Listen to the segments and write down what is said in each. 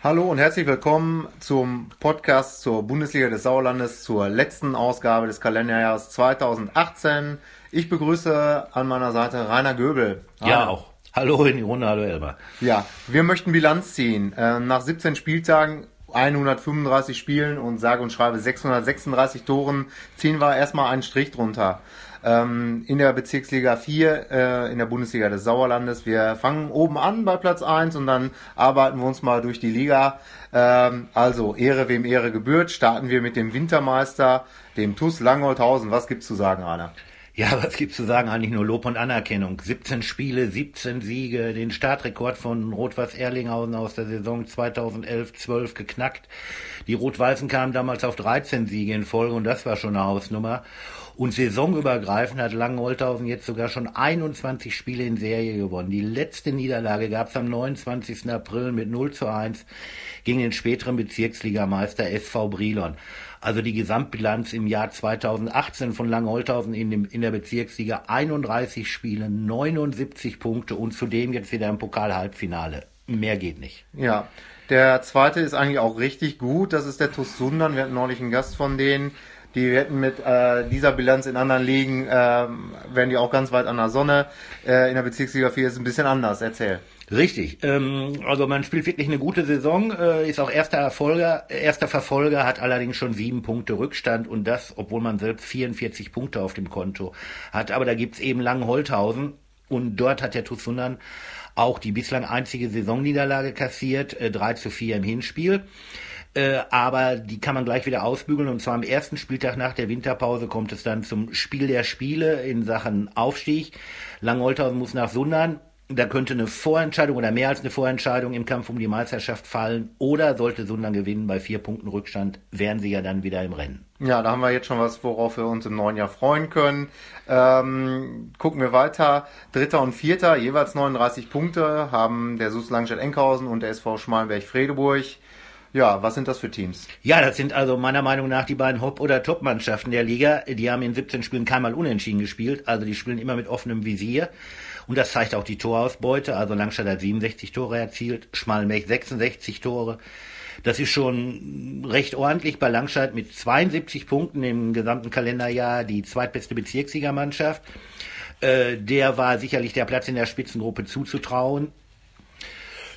Hallo und herzlich willkommen zum Podcast zur Bundesliga des Sauerlandes, zur letzten Ausgabe des Kalenderjahres 2018. Ich begrüße an meiner Seite Rainer Göbel. Ja, auch. Hallo in die Runde, hallo Elber. Ja, wir möchten Bilanz ziehen. Äh, nach 17 Spieltagen 135 Spielen und sage und schreibe 636 Toren ziehen wir erstmal einen Strich drunter ähm, in der Bezirksliga 4 äh, in der Bundesliga des Sauerlandes. Wir fangen oben an bei Platz 1 und dann arbeiten wir uns mal durch die Liga. Ähm, also Ehre wem Ehre gebührt. Starten wir mit dem Wintermeister, dem TUS Langholthausen. Was gibt's zu sagen, Rainer? Ja, was gibt's zu sagen? Eigentlich nur Lob und Anerkennung. 17 Spiele, 17 Siege, den Startrekord von Rot-Weiß Erlinghausen aus der Saison 2011-12 geknackt. Die Rot-Weißen kamen damals auf 13 Siege in Folge und das war schon eine Hausnummer. Und saisonübergreifend hat Langenholthausen jetzt sogar schon 21 Spiele in Serie gewonnen. Die letzte Niederlage gab es am 29. April mit 0 zu 1 gegen den späteren Bezirksligameister SV Brilon. Also die Gesamtbilanz im Jahr 2018 von Langenholthausen in, dem, in der Bezirksliga 31 Spiele, 79 Punkte und zudem jetzt wieder im Pokal-Halbfinale. Mehr geht nicht. Ja, der zweite ist eigentlich auch richtig gut. Das ist der TuS Sundern. Wir hatten neulich einen Gast von denen. Die hätten mit äh, dieser Bilanz in anderen Ligen, äh, wären die auch ganz weit an der Sonne. Äh, in der Bezirksliga 4 ist es ein bisschen anders. Erzähl. Richtig. Ähm, also man spielt wirklich eine gute Saison, äh, ist auch erster Erfolger, erster Verfolger, hat allerdings schon sieben Punkte Rückstand und das, obwohl man selbst 44 Punkte auf dem Konto hat. Aber da gibt's eben Langenholthausen und dort hat der TuS auch die bislang einzige Saisonniederlage kassiert, äh, 3 zu 4 im Hinspiel. Äh, aber die kann man gleich wieder ausbügeln. Und zwar am ersten Spieltag nach der Winterpause kommt es dann zum Spiel der Spiele in Sachen Aufstieg. Langholthausen muss nach Sundern. Da könnte eine Vorentscheidung oder mehr als eine Vorentscheidung im Kampf um die Meisterschaft fallen. Oder sollte Sundern gewinnen bei vier Punkten Rückstand, wären sie ja dann wieder im Rennen. Ja, da haben wir jetzt schon was, worauf wir uns im neuen Jahr freuen können. Ähm, gucken wir weiter. Dritter und Vierter, jeweils 39 Punkte, haben der SUS Langstadt-Enkhausen und der SV Schmalenberg-Fredeburg. Ja, was sind das für Teams? Ja, das sind also meiner Meinung nach die beiden Hop- oder Top-Mannschaften der Liga. Die haben in 17 Spielen keinmal unentschieden gespielt, also die spielen immer mit offenem Visier. Und das zeigt auch die Torausbeute. Also Langstadt hat 67 Tore erzielt, Schmalenberg 66 Tore. Das ist schon recht ordentlich bei Langstadt mit 72 Punkten im gesamten Kalenderjahr die zweitbeste Bezirkssiegermannschaft. Äh, der war sicherlich der Platz in der Spitzengruppe zuzutrauen.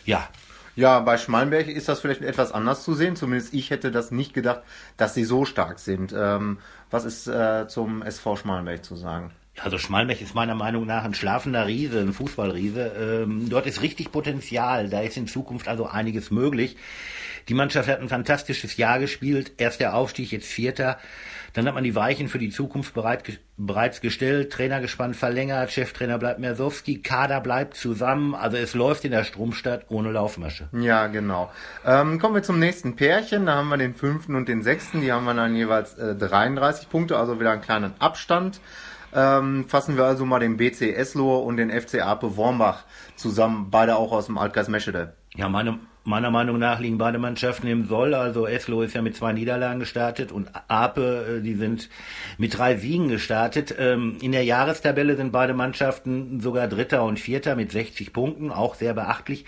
Ja, ja, bei Schmalenberg ist das vielleicht etwas anders zu sehen. Zumindest ich hätte das nicht gedacht, dass sie so stark sind. Ähm, was ist äh, zum SV Schmalenberg zu sagen? Also Schmalmech ist meiner Meinung nach ein schlafender Riese, ein Fußballriese. Ähm, dort ist richtig Potenzial, da ist in Zukunft also einiges möglich. Die Mannschaft hat ein fantastisches Jahr gespielt, erst der Aufstieg, jetzt Vierter. Dann hat man die Weichen für die Zukunft bereit, bereits gestellt, Trainergespann verlängert, Cheftrainer bleibt Mersowski, Kader bleibt zusammen, also es läuft in der Stromstadt ohne Laufmasche. Ja, genau. Ähm, kommen wir zum nächsten Pärchen, da haben wir den fünften und den sechsten, die haben wir dann jeweils äh, 33 Punkte, also wieder einen kleinen Abstand. Ähm, fassen wir also mal den BC Eslohe und den FC Ape Wormbach zusammen, beide auch aus dem Altkreis Meschede. Ja, meine, meiner Meinung nach liegen beide Mannschaften im Soll. Also Eslo ist ja mit zwei Niederlagen gestartet und Ape, äh, die sind mit drei Siegen gestartet. Ähm, in der Jahrestabelle sind beide Mannschaften sogar Dritter und Vierter mit 60 Punkten, auch sehr beachtlich.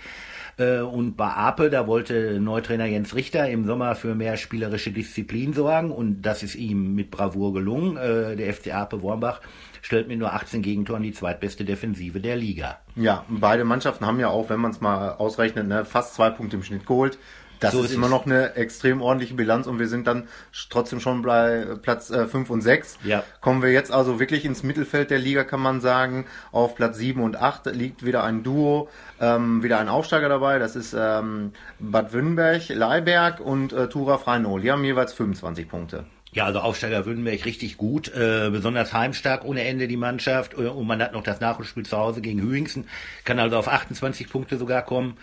Äh, und bei Ape, da wollte Neutrainer Jens Richter im Sommer für mehr spielerische Disziplin sorgen und das ist ihm mit Bravour gelungen. Äh, der FC Ape Wormbach stellt mit nur 18 Gegentoren die zweitbeste Defensive der Liga. Ja, beide Mannschaften haben ja auch, wenn man es mal ausrechnet, ne, fast zwei Punkte im Schnitt geholt. Das so ist, ist immer noch eine extrem ordentliche Bilanz und wir sind dann trotzdem schon bei Platz äh, 5 und 6. Ja. Kommen wir jetzt also wirklich ins Mittelfeld der Liga, kann man sagen. Auf Platz 7 und 8 liegt wieder ein Duo, ähm, wieder ein Aufsteiger dabei. Das ist ähm, Bad Wünnberg, Leiberg und äh, Tura Freinol. Die haben jeweils 25 Punkte. Ja, also Aufsteiger Württemberg richtig gut, äh, besonders heimstark ohne Ende die Mannschaft äh, und man hat noch das Nachholspiel zu Hause gegen Hüingsen, kann also auf 28 Punkte sogar kommen.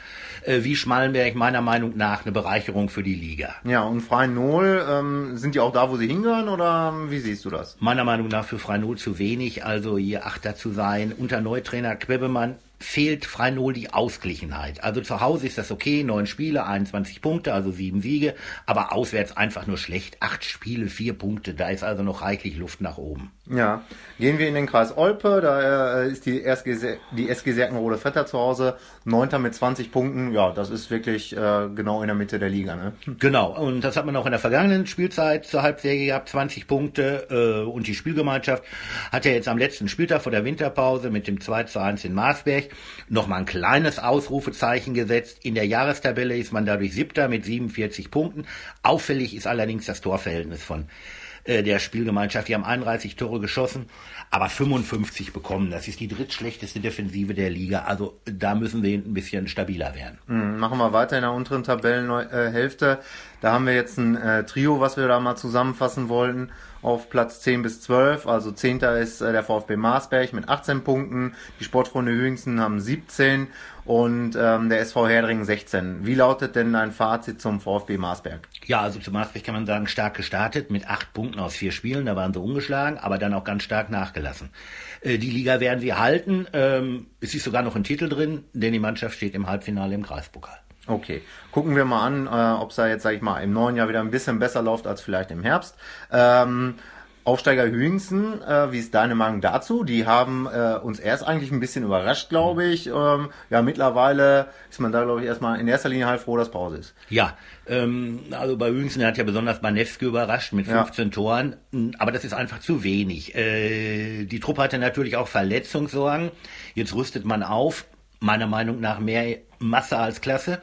Äh, wie Schmallenberg meiner Meinung nach eine Bereicherung für die Liga. Ja, und Freinol, ähm, sind die auch da, wo sie hingehören oder wie siehst du das? Meiner Meinung nach für Freinol zu wenig, also hier Achter zu sein, unter Neutrainer Quebemann fehlt Freinol die Ausgeglichenheit. Also zu Hause ist das okay, neun Spiele, 21 Punkte, also sieben Siege, aber auswärts einfach nur schlecht. Acht Spiele, vier Punkte, da ist also noch reichlich Luft nach oben. Ja, gehen wir in den Kreis Olpe, da äh, ist die SG, die SG Serkenrode Vetter zu Hause, neunter mit 20 Punkten, ja, das ist wirklich äh, genau in der Mitte der Liga. Ne? Genau, und das hat man auch in der vergangenen Spielzeit zur Halbserie gehabt, 20 Punkte äh, und die Spielgemeinschaft hat ja jetzt am letzten Spieltag vor der Winterpause mit dem 2 zu 1 in Marsberg nochmal ein kleines Ausrufezeichen gesetzt. In der Jahrestabelle ist man dadurch siebter mit 47 Punkten. Auffällig ist allerdings das Torverhältnis von äh, der Spielgemeinschaft. Die haben 31 Tore geschossen, aber 55 bekommen. Das ist die drittschlechteste Defensive der Liga. Also da müssen wir ein bisschen stabiler werden. Mhm, machen wir weiter in der unteren Tabellenhälfte. Da haben wir jetzt ein äh, Trio, was wir da mal zusammenfassen wollten auf Platz 10 bis 12. Also 10. ist äh, der VfB Marsberg mit 18 Punkten, die Sportfreunde Hüngsten haben 17 und ähm, der SV Herdringen 16. Wie lautet denn dein Fazit zum VfB Marsberg? Ja, also zu Marsberg kann man sagen, stark gestartet mit acht Punkten aus vier Spielen, da waren sie ungeschlagen, aber dann auch ganz stark nachgelassen. Äh, die Liga werden sie halten, ähm, es ist sogar noch ein Titel drin, denn die Mannschaft steht im Halbfinale im Kreispokal. Okay, gucken wir mal an, äh, ob es da jetzt, sag ich mal, im neuen Jahr wieder ein bisschen besser läuft als vielleicht im Herbst. Ähm, Aufsteiger Hüingsen, äh, wie ist deine Meinung dazu? Die haben äh, uns erst eigentlich ein bisschen überrascht, glaube ich. Ähm, ja, mittlerweile ist man da, glaube ich, erstmal in erster Linie halt froh, dass Pause ist. Ja, ähm, also bei Hüingsen hat ja besonders Banewski überrascht mit 15 ja. Toren, aber das ist einfach zu wenig. Äh, die Truppe hatte natürlich auch Verletzungssorgen. Jetzt rüstet man auf, meiner Meinung nach mehr Masse als Klasse.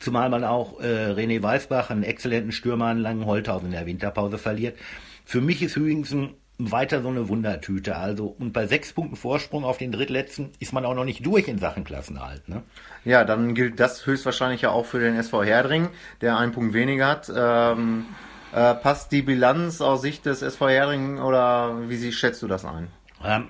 Zumal man auch äh, René Weißbach, einen exzellenten Stürmer an Langenholthausen in der Winterpause verliert. Für mich ist Hüingsen weiter so eine Wundertüte. Also, und bei sechs Punkten Vorsprung auf den Drittletzten ist man auch noch nicht durch in Sachen Klassenhalt. Ne? Ja, dann gilt das höchstwahrscheinlich ja auch für den SV Herdring, der einen Punkt weniger hat. Ähm, äh, passt die Bilanz aus Sicht des SV Herdring oder wie sie, schätzt du das ein? Ähm,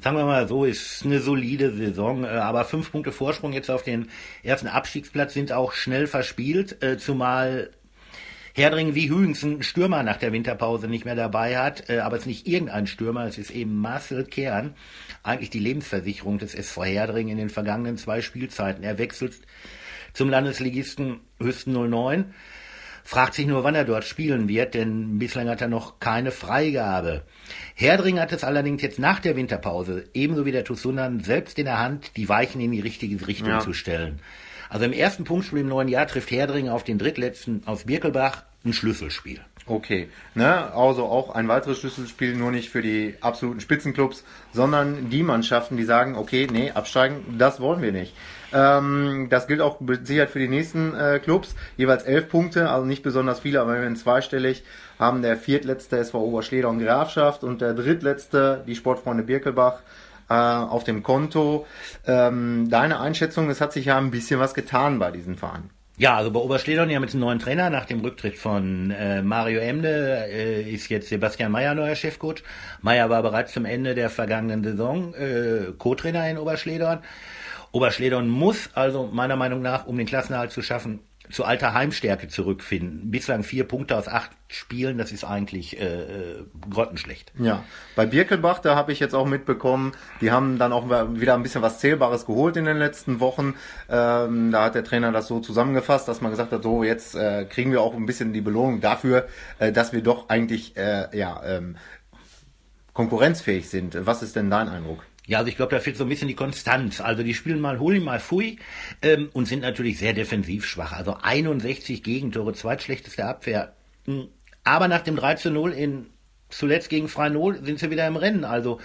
sagen wir mal so, ist eine solide Saison, äh, aber fünf Punkte Vorsprung jetzt auf den ersten Abstiegsplatz sind auch schnell verspielt, äh, zumal Herdring wie Hügens einen Stürmer nach der Winterpause nicht mehr dabei hat, äh, aber es ist nicht irgendein Stürmer, es ist eben Marcel Kern, eigentlich die Lebensversicherung des SV Herdring in den vergangenen zwei Spielzeiten. Er wechselt zum Landesligisten Höchsten 09, fragt sich nur, wann er dort spielen wird, denn bislang hat er noch keine Freigabe. Herdring hat es allerdings jetzt nach der Winterpause, ebenso wie der Tussunan, selbst in der Hand, die Weichen in die richtige Richtung ja. zu stellen. Also im ersten Punktspiel im neuen Jahr trifft Herdring auf den drittletzten aus Birkelbach ein Schlüsselspiel. Okay, ne? also auch ein weiteres Schlüsselspiel, nur nicht für die absoluten Spitzenclubs, sondern die Mannschaften, die sagen, okay, nee, absteigen, das wollen wir nicht. Ähm, das gilt auch Sicherheit für die nächsten äh, Clubs, jeweils elf Punkte, also nicht besonders viele, aber wenn zweistellig haben der viertletzte SV Oberschleder und Grafschaft und der drittletzte die Sportfreunde Birkelbach äh, auf dem Konto. Ähm, deine Einschätzung, es hat sich ja ein bisschen was getan bei diesen Vereinen. Ja, also bei Oberschledern ja mit einem neuen Trainer nach dem Rücktritt von äh, Mario Emde äh, ist jetzt Sebastian Meyer neuer Chefcoach. Meyer war bereits zum Ende der vergangenen Saison äh, Co-Trainer in Oberschledern. Oberschledern muss also meiner Meinung nach, um den Klassenerhalt zu schaffen, zu alter Heimstärke zurückfinden. Bislang vier Punkte aus acht Spielen, das ist eigentlich äh, äh, grottenschlecht. Ja, bei Birkelbach, da habe ich jetzt auch mitbekommen, die haben dann auch wieder ein bisschen was Zählbares geholt in den letzten Wochen. Ähm, da hat der Trainer das so zusammengefasst, dass man gesagt hat, so jetzt äh, kriegen wir auch ein bisschen die Belohnung dafür, äh, dass wir doch eigentlich äh, ja ähm, konkurrenzfähig sind. Was ist denn dein Eindruck? Ja, also ich glaube, da fehlt so ein bisschen die Konstanz. Also die spielen mal Huli, mal Fui ähm, und sind natürlich sehr defensiv schwach. Also 61 Gegentore, zweitschlechteste Abwehr. Hm. Aber nach dem 3 zu 0 in zuletzt gegen Freinol sind sie wieder im Rennen. Also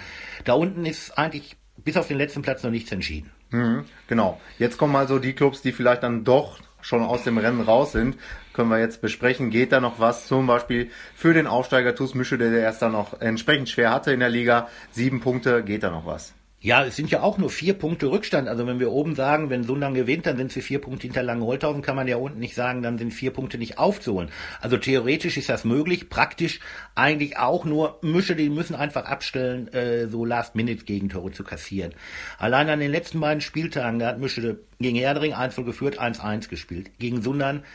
da unten ist eigentlich bis auf den letzten Platz noch nichts entschieden. Mhm, genau. Jetzt kommen also die Clubs, die vielleicht dann doch schon aus dem Rennen raus sind, können wir jetzt besprechen. Geht da noch was? Zum Beispiel für den Aufsteiger TuS Mische, der erst dann noch entsprechend schwer hatte in der Liga. Sieben Punkte, geht da noch was? Ja, es sind ja auch nur vier Punkte Rückstand. Also wenn wir oben sagen, wenn Sundern gewinnt, dann sind sie vier Punkte hinter Langenholthausen, kann man ja unten nicht sagen, dann sind vier Punkte nicht aufzuholen. Also theoretisch ist das möglich, praktisch eigentlich auch nur Mische, die müssen einfach abstellen, äh, so Last-Minute-Gegentore zu kassieren. Allein an den letzten beiden Spieltagen, da hat Mische gegen Erdring 1 geführt, 1-1 gespielt. Gegen Sundern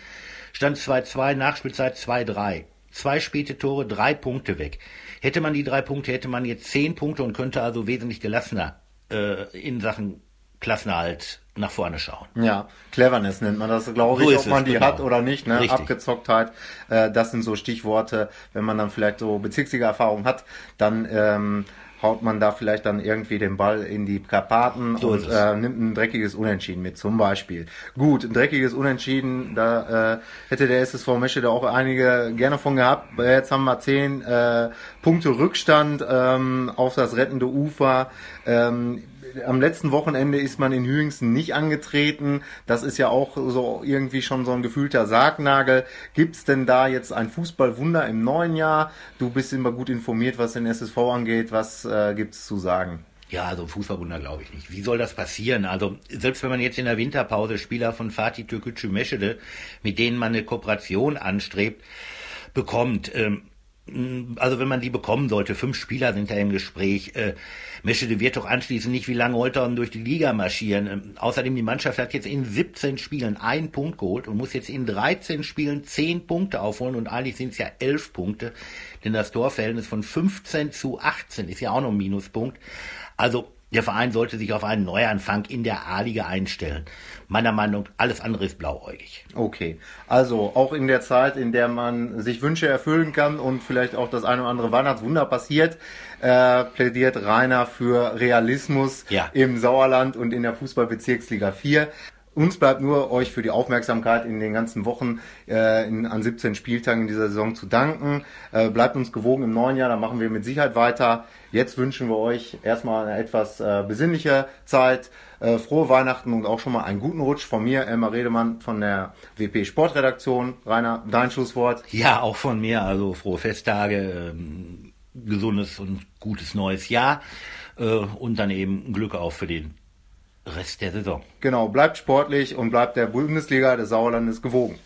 stand 2-2, Nachspielzeit 2-3. Zwei späte Tore, drei Punkte weg. Hätte man die drei Punkte, hätte man jetzt zehn Punkte und könnte also wesentlich gelassener äh, in Sachen Klassenerhalt nach vorne schauen. Ja, Cleverness nennt man das, glaube so ich, ob man es, die genau. hat oder nicht. Ne? Abgezocktheit, äh, das sind so Stichworte. Wenn man dann vielleicht so Bezirksliga-Erfahrung hat, dann ähm, haut man da vielleicht dann irgendwie den Ball in die Karpaten so und äh, nimmt ein dreckiges Unentschieden mit, zum Beispiel. Gut, ein dreckiges Unentschieden, da äh, hätte der SSV Mesche da auch einige gerne von gehabt. Jetzt haben wir zehn äh, Punkte Rückstand ähm, auf das rettende Ufer. Ähm, am letzten Wochenende ist man in Hüingsten nicht angetreten. Das ist ja auch so irgendwie schon so ein gefühlter Sargnagel. Gibt's denn da jetzt ein Fußballwunder im neuen Jahr? Du bist immer gut informiert, was den SSV angeht. Was äh, gibt's zu sagen? Ja, also Fußballwunder glaube ich nicht. Wie soll das passieren? Also selbst wenn man jetzt in der Winterpause Spieler von Fatih Türkgücü Meschede, mit denen man eine Kooperation anstrebt, bekommt, ähm, also wenn man die bekommen sollte, fünf Spieler sind da im Gespräch. Äh, Meschede wird doch anschließend nicht wie lange Holtern durch die Liga marschieren. Ähm, außerdem die Mannschaft hat jetzt in 17 Spielen einen Punkt geholt und muss jetzt in 13 Spielen 10 Punkte aufholen und eigentlich sind es ja 11 Punkte, denn das Torverhältnis von 15 zu 18 ist ja auch noch ein Minuspunkt. Also der Verein sollte sich auf einen Neuanfang in der A-Liga einstellen. Meiner Meinung nach, alles andere ist blauäugig. Okay. Also auch in der Zeit, in der man sich Wünsche erfüllen kann und vielleicht auch das eine oder andere Weihnachtswunder passiert, äh, plädiert Rainer für Realismus ja. im Sauerland und in der Fußballbezirksliga 4. Uns bleibt nur, euch für die Aufmerksamkeit in den ganzen Wochen äh, in, an 17 Spieltagen in dieser Saison zu danken. Äh, bleibt uns gewogen im neuen Jahr, da machen wir mit Sicherheit weiter. Jetzt wünschen wir euch erstmal eine etwas äh, besinnliche Zeit, äh, frohe Weihnachten und auch schon mal einen guten Rutsch von mir, Elmar Redemann von der WP Sportredaktion. Rainer, dein Schlusswort? Ja, auch von mir, also frohe Festtage, ähm, gesundes und gutes neues Jahr äh, und dann eben Glück auch für den Rest der Saison. Genau, bleibt sportlich und bleibt der Bundesliga des Sauerlandes gewogen.